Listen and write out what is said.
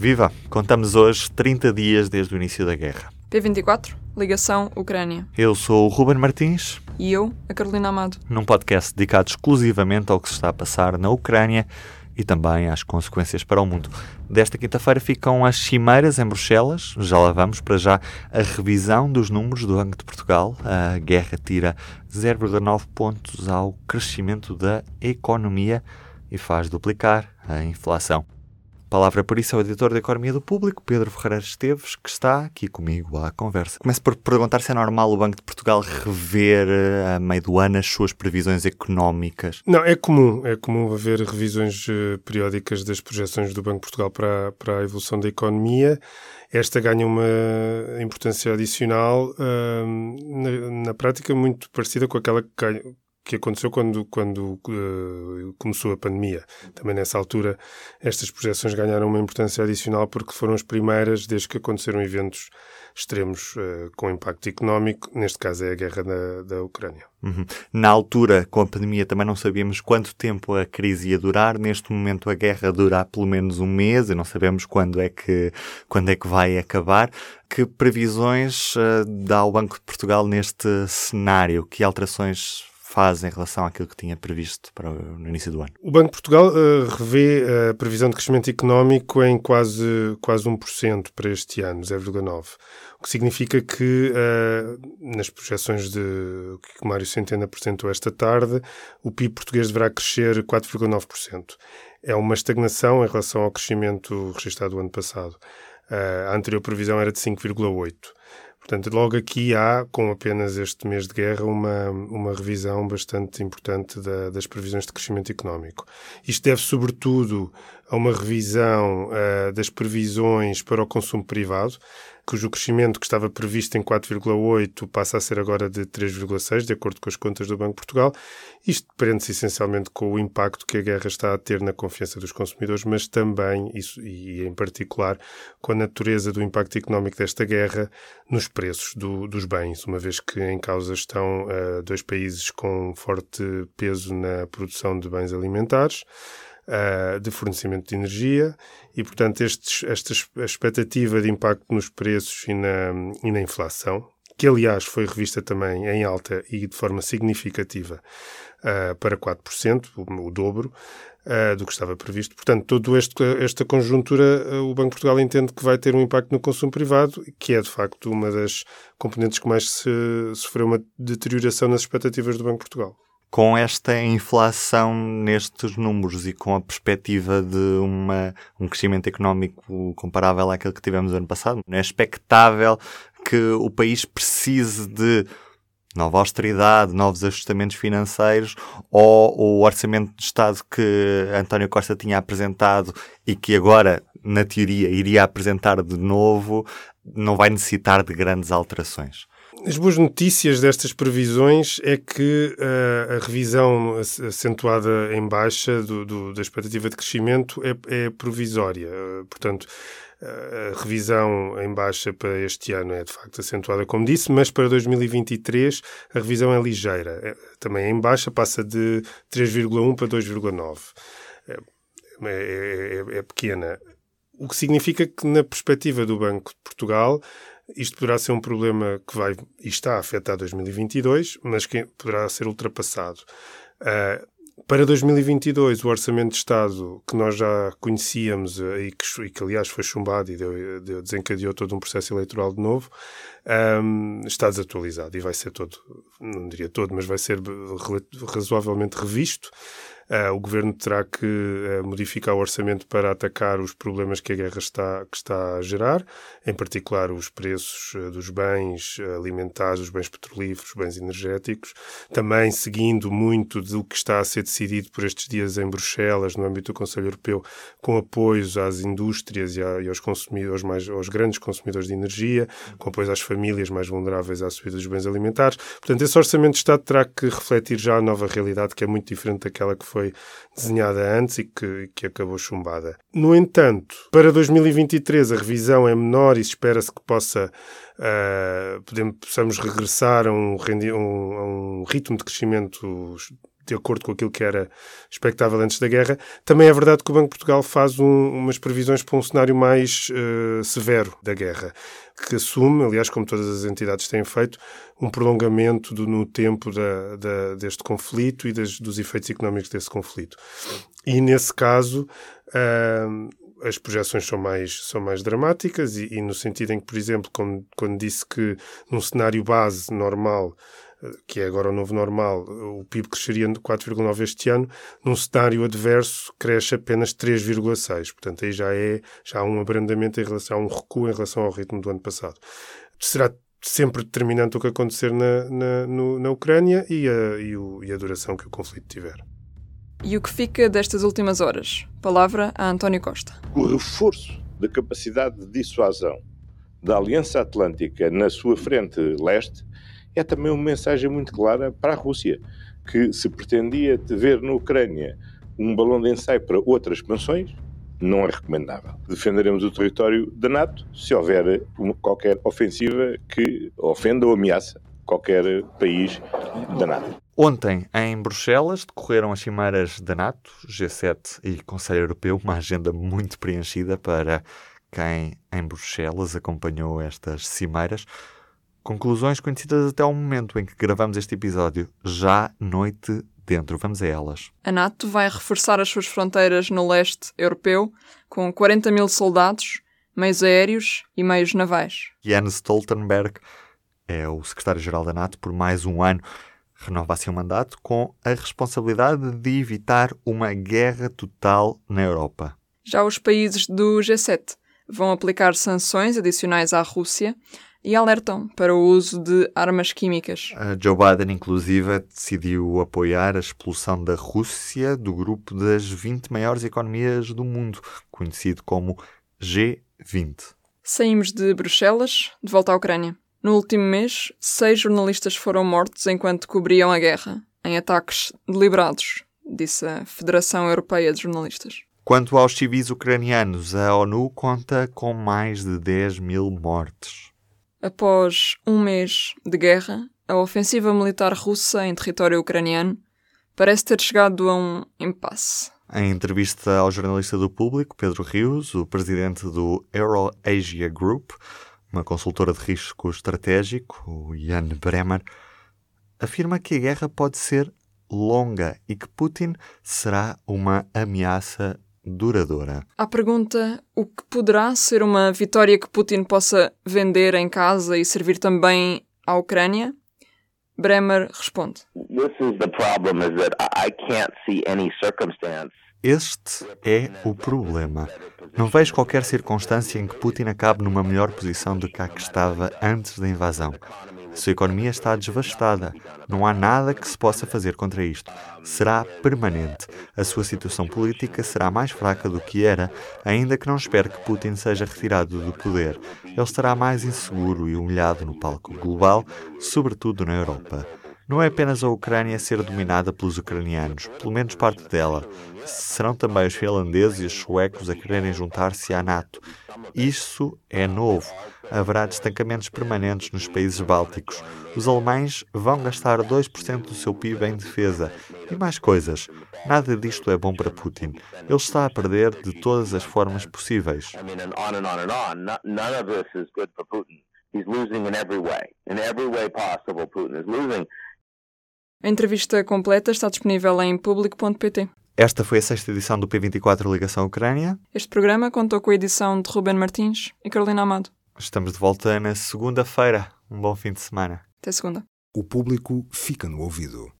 Viva! Contamos hoje 30 dias desde o início da guerra. P24, ligação Ucrânia. Eu sou o Ruben Martins. E eu, a Carolina Amado. Num podcast dedicado exclusivamente ao que se está a passar na Ucrânia e também às consequências para o mundo. Desta quinta-feira ficam as cimeiras em Bruxelas. Já lá vamos para já a revisão dos números do Banco de Portugal. A guerra tira 0,9 pontos ao crescimento da economia e faz duplicar a inflação. Palavra por isso ao editor da Economia do Público, Pedro Ferreira Esteves, que está aqui comigo à conversa. Começo por perguntar se é normal o Banco de Portugal rever eh, a meio do ano as suas previsões económicas. Não, é comum. É comum haver revisões uh, periódicas das projeções do Banco de Portugal para, para a evolução da economia. Esta ganha uma importância adicional, uh, na, na prática, muito parecida com aquela que ganha que aconteceu quando, quando uh, começou a pandemia. Também nessa altura estas projeções ganharam uma importância adicional porque foram as primeiras desde que aconteceram eventos extremos uh, com impacto económico, neste caso é a guerra da, da Ucrânia. Uhum. Na altura, com a pandemia, também não sabíamos quanto tempo a crise ia durar. Neste momento, a guerra dura pelo menos um mês e não sabemos quando é que, quando é que vai acabar. Que previsões uh, dá o Banco de Portugal neste cenário? Que alterações faz em relação àquilo que tinha previsto para o, no início do ano? O Banco de Portugal uh, revê a previsão de crescimento económico em quase, quase 1% para este ano, 0,9%. O que significa que, uh, nas projeções de, que o Mário Centeno apresentou esta tarde, o PIB português deverá crescer 4,9%. É uma estagnação em relação ao crescimento registrado o ano passado. Uh, a anterior previsão era de 5,8%. Portanto, logo aqui há, com apenas este mês de guerra, uma, uma revisão bastante importante da, das previsões de crescimento económico. Isto deve, sobretudo, a uma revisão uh, das previsões para o consumo privado cujo crescimento que estava previsto em 4,8 passa a ser agora de 3,6, de acordo com as contas do Banco de Portugal. Isto prende-se essencialmente com o impacto que a guerra está a ter na confiança dos consumidores, mas também, isso, e em particular, com a natureza do impacto económico desta guerra nos preços do, dos bens, uma vez que em causa estão uh, dois países com forte peso na produção de bens alimentares uh, de fornecimento de energia e, portanto, estes, esta expectativa de impacto nos preços e na, e na inflação, que aliás foi revista também em alta e de forma significativa uh, para 4%, o, o dobro uh, do que estava previsto. Portanto, toda esta conjuntura, uh, o Banco de Portugal entende que vai ter um impacto no consumo privado, que é de facto uma das componentes que mais se, sofreu uma deterioração nas expectativas do Banco de Portugal com esta inflação nestes números e com a perspectiva de uma, um crescimento económico comparável àquele que tivemos ano passado, é expectável que o país precise de nova austeridade, novos ajustamentos financeiros ou o orçamento de Estado que António Costa tinha apresentado e que agora, na teoria, iria apresentar de novo, não vai necessitar de grandes alterações? As boas notícias destas previsões é que uh, a revisão acentuada em baixa do, do, da expectativa de crescimento é, é provisória. Uh, portanto, uh, a revisão em baixa para este ano é de facto acentuada, como disse, mas para 2023 a revisão é ligeira. É, também é em baixa, passa de 3,1 para 2,9. É, é, é, é pequena. O que significa que, na perspectiva do Banco de Portugal, isto poderá ser um problema que vai e está a afetar 2022, mas que poderá ser ultrapassado. Uh, para 2022, o Orçamento de Estado, que nós já conhecíamos uh, e, que, e, que, aliás, foi chumbado e deu, deu, desencadeou todo um processo eleitoral de novo, um, está desatualizado e vai ser todo, não diria todo, mas vai ser razoavelmente revisto. Uh, o governo terá que uh, modificar o orçamento para atacar os problemas que a guerra está, que está a gerar, em particular os preços uh, dos bens alimentares, os bens petrolíferos, os bens energéticos, também seguindo muito do que está a ser decidido por estes dias em Bruxelas, no âmbito do Conselho Europeu, com apoios às indústrias e, a, e aos consumidores mais, aos grandes consumidores de energia, com apoios às famílias mais vulneráveis à subida dos bens alimentares. Portanto, esse orçamento de Estado terá que refletir já a nova realidade, que é muito diferente daquela que foi foi desenhada antes e que, que acabou chumbada. No entanto, para 2023 a revisão é menor e espera-se que possa uh, podemos, possamos regressar a um, a um ritmo de crescimento de acordo com aquilo que era expectável antes da guerra. Também é verdade que o Banco de Portugal faz um, umas previsões para um cenário mais uh, severo da guerra, que assume, aliás, como todas as entidades têm feito, um prolongamento do, no tempo da, da, deste conflito e das, dos efeitos económicos desse conflito. E nesse caso, uh, as projeções são mais, são mais dramáticas e, e, no sentido em que, por exemplo, quando, quando disse que num cenário base normal que é agora o novo normal, o PIB cresceria de 4,9 este ano, num cenário adverso cresce apenas 3,6. Portanto, aí já é já há um abrandamento em relação, há um recuo em relação ao ritmo do ano passado. Será sempre determinante o que acontecer na, na, no, na Ucrânia e a, e, o, e a duração que o conflito tiver. E o que fica destas últimas horas? Palavra a António Costa. O reforço da capacidade de dissuasão da Aliança Atlântica na sua frente leste é também uma mensagem muito clara para a Rússia, que se pretendia ver na Ucrânia um balão de ensaio para outras expansões, não é recomendável. Defenderemos o território da NATO se houver uma, qualquer ofensiva que ofenda ou ameaça qualquer país da NATO. Ontem, em Bruxelas, decorreram as cimeiras da NATO, G7 e Conselho Europeu, uma agenda muito preenchida para quem em Bruxelas acompanhou estas cimeiras. Conclusões conhecidas até ao momento em que gravamos este episódio, já noite dentro. Vamos a elas. A NATO vai reforçar as suas fronteiras no leste europeu com 40 mil soldados, meios aéreos e meios navais. Jens Stoltenberg é o secretário-geral da NATO por mais um ano. Renova assim o mandato com a responsabilidade de evitar uma guerra total na Europa. Já os países do G7 vão aplicar sanções adicionais à Rússia e alertam para o uso de armas químicas. A Joe Biden, inclusive, decidiu apoiar a expulsão da Rússia do grupo das 20 maiores economias do mundo, conhecido como G20. Saímos de Bruxelas, de volta à Ucrânia. No último mês, seis jornalistas foram mortos enquanto cobriam a guerra, em ataques deliberados, disse a Federação Europeia de Jornalistas. Quanto aos civis ucranianos, a ONU conta com mais de 10 mil mortes. Após um mês de guerra, a ofensiva militar russa em território ucraniano parece ter chegado a um impasse. Em entrevista ao jornalista do Público, Pedro Rios, o presidente do Euro-Asia Group, uma consultora de risco estratégico, o Jan Bremer, afirma que a guerra pode ser longa e que Putin será uma ameaça duradoura. À pergunta o que poderá ser uma vitória que Putin possa vender em casa e servir também à Ucrânia, Bremer responde. Este é o problema. Não vejo qualquer circunstância em que Putin acabe numa melhor posição do que a que estava antes da invasão. Sua economia está devastada. Não há nada que se possa fazer contra isto. Será permanente. A sua situação política será mais fraca do que era, ainda que não espere que Putin seja retirado do poder. Ele estará mais inseguro e humilhado no palco global, sobretudo na Europa. Não é apenas a Ucrânia ser dominada pelos ucranianos, pelo menos parte dela. Serão também os finlandeses e os suecos a quererem juntar-se à NATO. Isso é novo. Haverá destacamentos permanentes nos países bálticos. Os alemães vão gastar 2% do seu PIB em defesa. E mais coisas. Nada disto é bom para Putin. Ele está a perder de todas as formas possíveis. He's losing in every way. In every way possible, Putin is losing. A entrevista completa está disponível em público.pt. Esta foi a sexta edição do P24 Ligação Ucrânia. Este programa contou com a edição de Ruben Martins e Carolina Amado. Estamos de volta na segunda-feira. Um bom fim de semana. Até segunda. O público fica no ouvido.